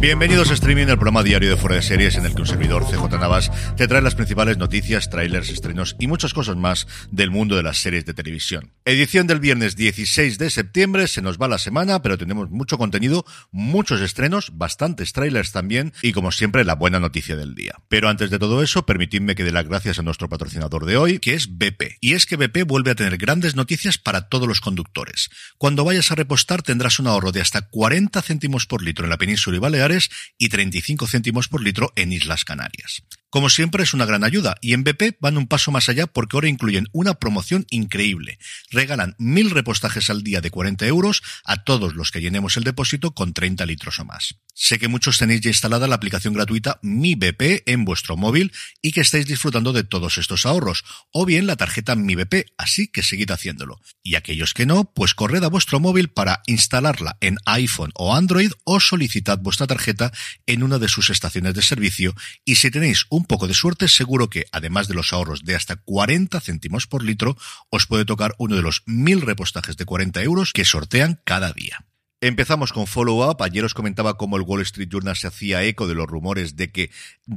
Bienvenidos a Streaming, el programa diario de Fuera de Series en el que un servidor CJ Navas te trae las principales noticias, trailers, estrenos y muchas cosas más del mundo de las series de televisión. Edición del viernes 16 de septiembre, se nos va la semana, pero tenemos mucho contenido, muchos estrenos, bastantes trailers también y como siempre la buena noticia del día. Pero antes de todo eso, permitidme que dé las gracias a nuestro patrocinador de hoy, que es BP. Y es que BP vuelve a tener grandes noticias para todos los conductores. Cuando vayas a repostar tendrás un ahorro de hasta 40 céntimos por litro en la península y Baleares y 35 céntimos por litro en Islas Canarias. Como siempre es una gran ayuda y en BP van un paso más allá porque ahora incluyen una promoción increíble. Regalan mil repostajes al día de 40 euros a todos los que llenemos el depósito con 30 litros o más. Sé que muchos tenéis ya instalada la aplicación gratuita Mi BP en vuestro móvil y que estáis disfrutando de todos estos ahorros, o bien la tarjeta Mi BP, así que seguid haciéndolo. Y aquellos que no, pues corred a vuestro móvil para instalarla en iPhone o Android o solicitad vuestra tarjeta en una de sus estaciones de servicio y si tenéis un un poco de suerte, seguro que, además de los ahorros de hasta 40 céntimos por litro, os puede tocar uno de los mil repostajes de 40 euros que sortean cada día. Empezamos con follow-up. Ayer os comentaba cómo el Wall Street Journal se hacía eco de los rumores de que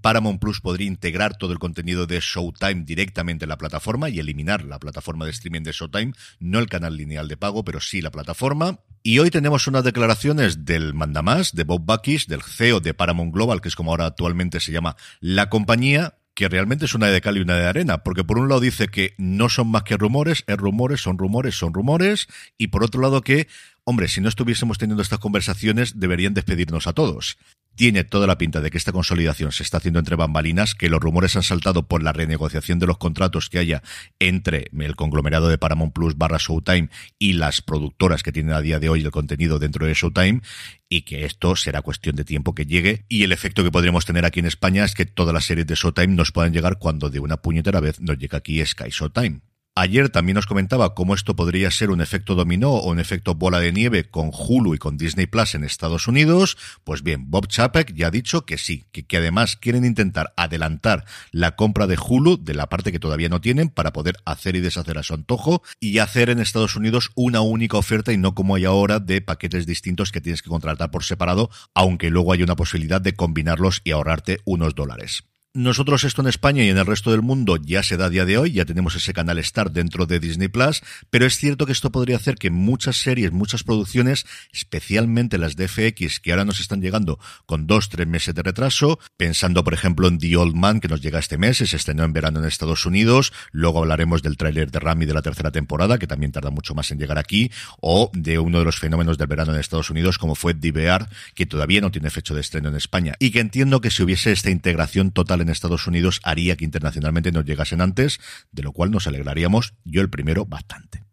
Paramount Plus podría integrar todo el contenido de Showtime directamente en la plataforma y eliminar la plataforma de streaming de Showtime, no el canal lineal de pago, pero sí la plataforma. Y hoy tenemos unas declaraciones del mandamás, de Bob Buckish, del CEO de Paramount Global, que es como ahora actualmente se llama la compañía, que realmente es una de cal y una de arena, porque por un lado dice que no son más que rumores, es rumores, son rumores, son rumores, y por otro lado que hombre, si no estuviésemos teniendo estas conversaciones, deberían despedirnos a todos. Tiene toda la pinta de que esta consolidación se está haciendo entre bambalinas, que los rumores han saltado por la renegociación de los contratos que haya entre el conglomerado de Paramount Plus barra Showtime y las productoras que tienen a día de hoy el contenido dentro de Showtime, y que esto será cuestión de tiempo que llegue. Y el efecto que podríamos tener aquí en España es que todas las series de Showtime nos puedan llegar cuando de una puñetera vez nos llega aquí Sky Showtime. Ayer también nos comentaba cómo esto podría ser un efecto dominó o un efecto bola de nieve con Hulu y con Disney Plus en Estados Unidos. Pues bien, Bob Chapek ya ha dicho que sí, que, que, además quieren intentar adelantar la compra de Hulu de la parte que todavía no tienen para poder hacer y deshacer a su antojo y hacer en Estados Unidos una única oferta y no como hay ahora de paquetes distintos que tienes que contratar por separado, aunque luego hay una posibilidad de combinarlos y ahorrarte unos dólares. Nosotros esto en España y en el resto del mundo ya se da a día de hoy, ya tenemos ese canal Star dentro de Disney Plus, pero es cierto que esto podría hacer que muchas series, muchas producciones, especialmente las de FX, que ahora nos están llegando con dos, tres meses de retraso, pensando por ejemplo en The Old Man que nos llega este mes, se estrenó en verano en Estados Unidos, luego hablaremos del tráiler de Rami de la tercera temporada, que también tarda mucho más en llegar aquí, o de uno de los fenómenos del verano en Estados Unidos como fue DVR, que todavía no tiene fecha de estreno en España, y que entiendo que si hubiese esta integración total en en Estados Unidos haría que internacionalmente nos llegasen antes, de lo cual nos alegraríamos, yo el primero, bastante.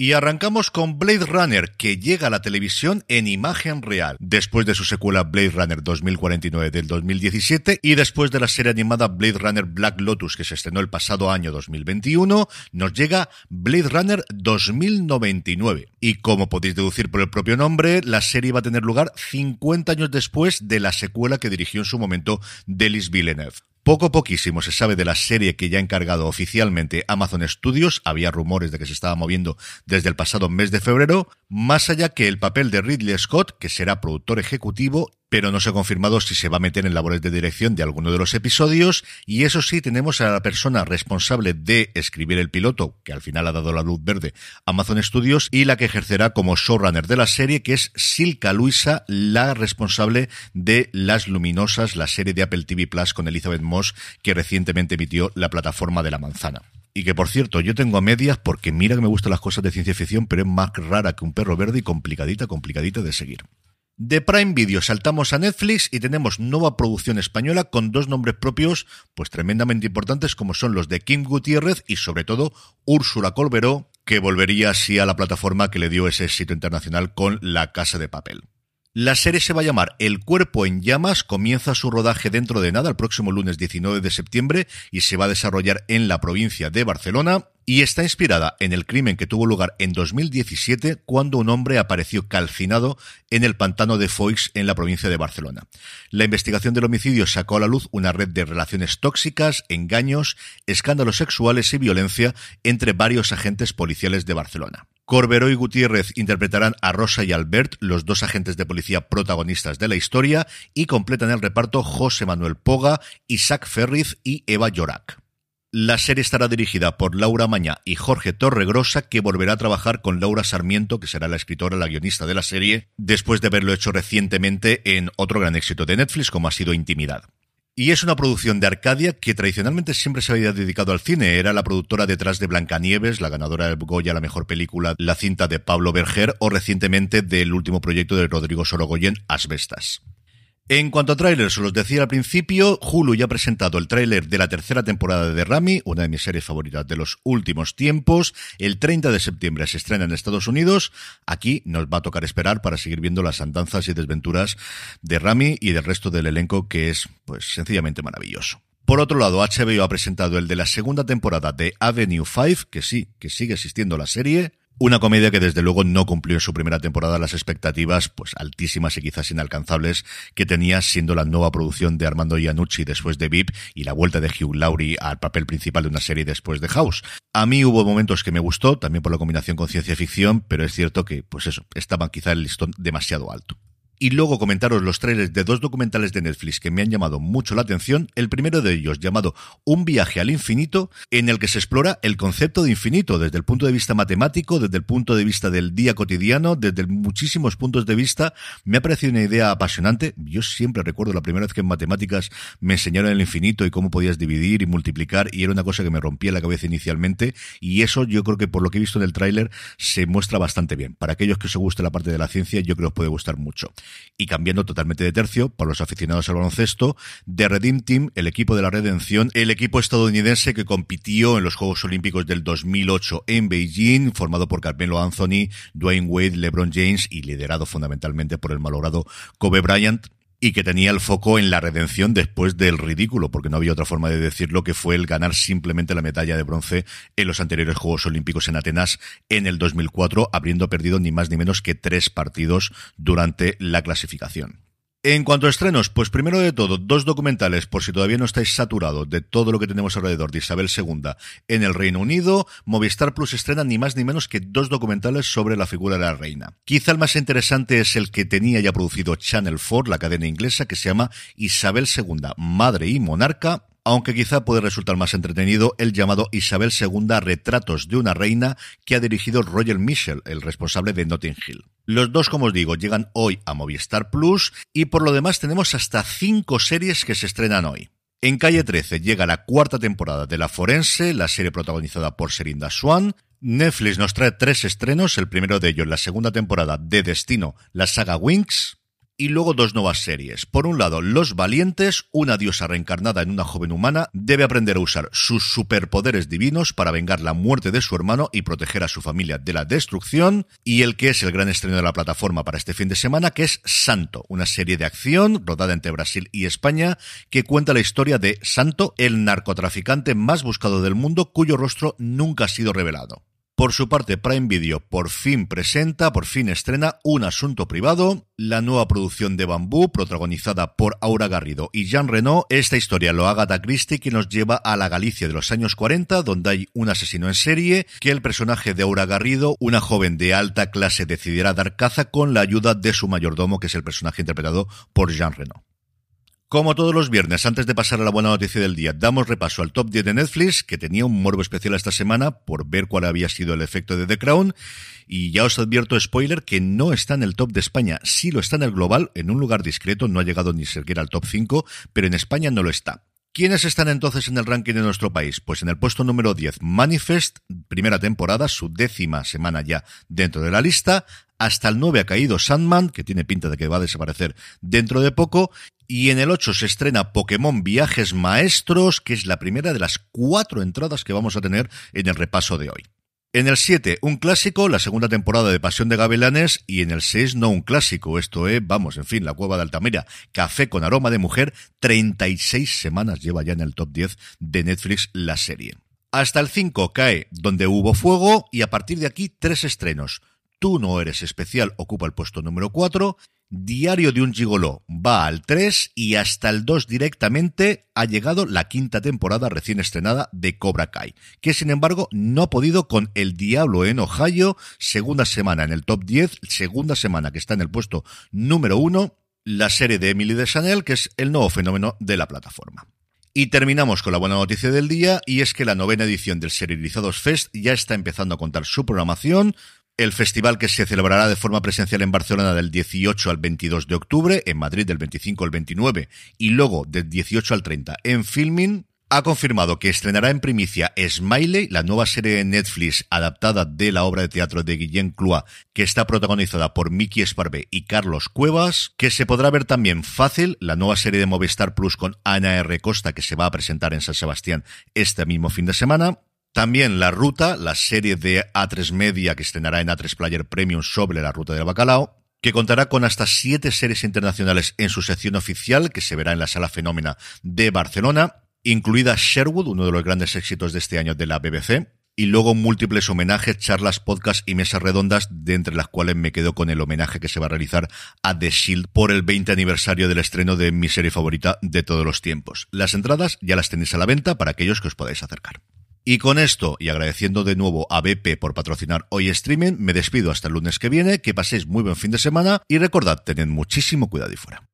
Y arrancamos con Blade Runner, que llega a la televisión en imagen real, después de su secuela Blade Runner 2049 del 2017 y después de la serie animada Blade Runner Black Lotus que se estrenó el pasado año 2021, nos llega Blade Runner 2099. Y como podéis deducir por el propio nombre, la serie va a tener lugar 50 años después de la secuela que dirigió en su momento Delis Villeneuve. Poco poquísimo se sabe de la serie que ya ha encargado oficialmente Amazon Studios, había rumores de que se estaba moviendo desde el pasado mes de febrero, más allá que el papel de Ridley Scott, que será productor ejecutivo pero no se ha confirmado si se va a meter en labores de dirección de alguno de los episodios, y eso sí, tenemos a la persona responsable de escribir el piloto, que al final ha dado la luz verde, Amazon Studios, y la que ejercerá como showrunner de la serie, que es Silka Luisa, la responsable de Las Luminosas, la serie de Apple TV Plus con Elizabeth Moss, que recientemente emitió la plataforma de la manzana. Y que por cierto, yo tengo a medias porque mira que me gustan las cosas de ciencia ficción, pero es más rara que un perro verde y complicadita, complicadita de seguir. De Prime Video saltamos a Netflix y tenemos nueva producción española con dos nombres propios pues tremendamente importantes como son los de Kim Gutiérrez y sobre todo Úrsula Colberó, que volvería así a la plataforma que le dio ese éxito internacional con La Casa de Papel. La serie se va a llamar El cuerpo en llamas, comienza su rodaje dentro de nada el próximo lunes 19 de septiembre y se va a desarrollar en la provincia de Barcelona y está inspirada en el crimen que tuvo lugar en 2017 cuando un hombre apareció calcinado en el pantano de Foix en la provincia de Barcelona. La investigación del homicidio sacó a la luz una red de relaciones tóxicas, engaños, escándalos sexuales y violencia entre varios agentes policiales de Barcelona. Corberó y Gutiérrez interpretarán a Rosa y Albert, los dos agentes de policía protagonistas de la historia, y completan el reparto José Manuel Poga, Isaac Ferriz y Eva Llorac. La serie estará dirigida por Laura Mañá y Jorge Torregrosa, que volverá a trabajar con Laura Sarmiento, que será la escritora, la guionista de la serie, después de haberlo hecho recientemente en otro gran éxito de Netflix, como ha sido Intimidad. Y es una producción de Arcadia que tradicionalmente siempre se había dedicado al cine. Era la productora detrás de Blancanieves, la ganadora del Goya, la mejor película, la cinta de Pablo Berger, o recientemente del último proyecto de Rodrigo Sorogoyen, Asbestas. En cuanto a trailers, os los decía al principio, Hulu ya ha presentado el tráiler de la tercera temporada de Rami, una de mis series favoritas de los últimos tiempos. El 30 de septiembre se estrena en Estados Unidos. Aquí nos va a tocar esperar para seguir viendo las andanzas y desventuras de Rami y del resto del elenco que es, pues, sencillamente maravilloso. Por otro lado, HBO ha presentado el de la segunda temporada de Avenue 5, que sí, que sigue existiendo la serie, una comedia que desde luego no cumplió en su primera temporada las expectativas pues altísimas y quizás inalcanzables que tenía siendo la nueva producción de Armando Iannucci después de VIP y la vuelta de Hugh Laurie al papel principal de una serie después de House. A mí hubo momentos que me gustó, también por la combinación con ciencia ficción, pero es cierto que pues eso, estaba quizá el listón demasiado alto y luego comentaros los trailers de dos documentales de Netflix que me han llamado mucho la atención. El primero de ellos llamado Un viaje al infinito, en el que se explora el concepto de infinito desde el punto de vista matemático, desde el punto de vista del día cotidiano, desde muchísimos puntos de vista. Me ha parecido una idea apasionante. Yo siempre recuerdo la primera vez que en matemáticas me enseñaron el infinito y cómo podías dividir y multiplicar y era una cosa que me rompía la cabeza inicialmente y eso yo creo que por lo que he visto en el tráiler se muestra bastante bien. Para aquellos que os guste la parte de la ciencia yo creo que os puede gustar mucho. Y cambiando totalmente de tercio, para los aficionados al baloncesto, The Redeem Team, el equipo de la redención, el equipo estadounidense que compitió en los Juegos Olímpicos del 2008 en Beijing, formado por Carmelo Anthony, Dwayne Wade, LeBron James y liderado fundamentalmente por el malogrado Kobe Bryant, y que tenía el foco en la redención después del ridículo, porque no había otra forma de decirlo, que fue el ganar simplemente la medalla de bronce en los anteriores Juegos Olímpicos en Atenas en el 2004, habiendo perdido ni más ni menos que tres partidos durante la clasificación. En cuanto a estrenos, pues primero de todo, dos documentales, por si todavía no estáis saturados de todo lo que tenemos alrededor de Isabel II en el Reino Unido, Movistar Plus estrena ni más ni menos que dos documentales sobre la figura de la reina. Quizá el más interesante es el que tenía ya producido Channel 4, la cadena inglesa, que se llama Isabel II, Madre y Monarca, aunque quizá puede resultar más entretenido el llamado Isabel II Retratos de una Reina que ha dirigido Roger Michel, el responsable de Notting Hill. Los dos, como os digo, llegan hoy a Movistar Plus y por lo demás tenemos hasta cinco series que se estrenan hoy. En Calle 13 llega la cuarta temporada de La Forense, la serie protagonizada por Serinda Swan. Netflix nos trae tres estrenos, el primero de ellos la segunda temporada de Destino, la saga Winx y luego dos nuevas series. Por un lado, Los Valientes, una diosa reencarnada en una joven humana, debe aprender a usar sus superpoderes divinos para vengar la muerte de su hermano y proteger a su familia de la destrucción. Y el que es el gran estreno de la plataforma para este fin de semana, que es Santo, una serie de acción rodada entre Brasil y España, que cuenta la historia de Santo, el narcotraficante más buscado del mundo, cuyo rostro nunca ha sido revelado. Por su parte, Prime Video por fin presenta, por fin estrena Un Asunto Privado, la nueva producción de Bambú, protagonizada por Aura Garrido y Jean Reno. Esta historia lo haga Agatha Christie, que nos lleva a la Galicia de los años 40, donde hay un asesino en serie, que el personaje de Aura Garrido, una joven de alta clase, decidirá dar caza con la ayuda de su mayordomo, que es el personaje interpretado por Jean Reno. Como todos los viernes, antes de pasar a la buena noticia del día, damos repaso al top 10 de Netflix, que tenía un morbo especial esta semana por ver cuál había sido el efecto de The Crown. Y ya os advierto, spoiler, que no está en el top de España. Sí lo está en el global, en un lugar discreto, no ha llegado ni siquiera al top 5, pero en España no lo está. ¿Quiénes están entonces en el ranking de nuestro país? Pues en el puesto número 10, Manifest, primera temporada, su décima semana ya dentro de la lista. Hasta el 9 ha caído Sandman, que tiene pinta de que va a desaparecer dentro de poco. Y en el 8 se estrena Pokémon Viajes Maestros, que es la primera de las cuatro entradas que vamos a tener en el repaso de hoy. En el 7, un clásico, la segunda temporada de Pasión de Gavilanes, y en el 6, no un clásico, esto es, vamos, en fin, la cueva de Altamira, Café con aroma de mujer, 36 semanas lleva ya en el top 10 de Netflix la serie. Hasta el 5 cae Donde hubo fuego y a partir de aquí tres estrenos. Tú no eres especial ocupa el puesto número 4. Diario de un gigoló va al 3 y hasta el 2 directamente ha llegado la quinta temporada recién estrenada de Cobra Kai, que sin embargo no ha podido con El Diablo en Ohio, segunda semana en el top 10, segunda semana que está en el puesto número 1, la serie de Emily de Chanel, que es el nuevo fenómeno de la plataforma. Y terminamos con la buena noticia del día, y es que la novena edición del Serializados Fest ya está empezando a contar su programación, el festival que se celebrará de forma presencial en Barcelona del 18 al 22 de octubre, en Madrid del 25 al 29 y luego del 18 al 30 en Filming, ha confirmado que estrenará en primicia Smiley, la nueva serie de Netflix adaptada de la obra de teatro de Guillén Cloa, que está protagonizada por Miki Esparvé y Carlos Cuevas, que se podrá ver también fácil, la nueva serie de Movistar Plus con Ana R. Costa, que se va a presentar en San Sebastián este mismo fin de semana, también La Ruta, la serie de A3 Media que estrenará en A3 Player Premium sobre la ruta del bacalao, que contará con hasta siete series internacionales en su sección oficial, que se verá en la Sala Fenómena de Barcelona, incluida Sherwood, uno de los grandes éxitos de este año de la BBC, y luego múltiples homenajes, charlas, podcasts y mesas redondas, de entre las cuales me quedo con el homenaje que se va a realizar a The Shield por el 20 aniversario del estreno de mi serie favorita de todos los tiempos. Las entradas ya las tenéis a la venta para aquellos que os podáis acercar. Y con esto, y agradeciendo de nuevo a BP por patrocinar hoy streaming, me despido hasta el lunes que viene, que paséis muy buen fin de semana y recordad, tened muchísimo cuidado y fuera.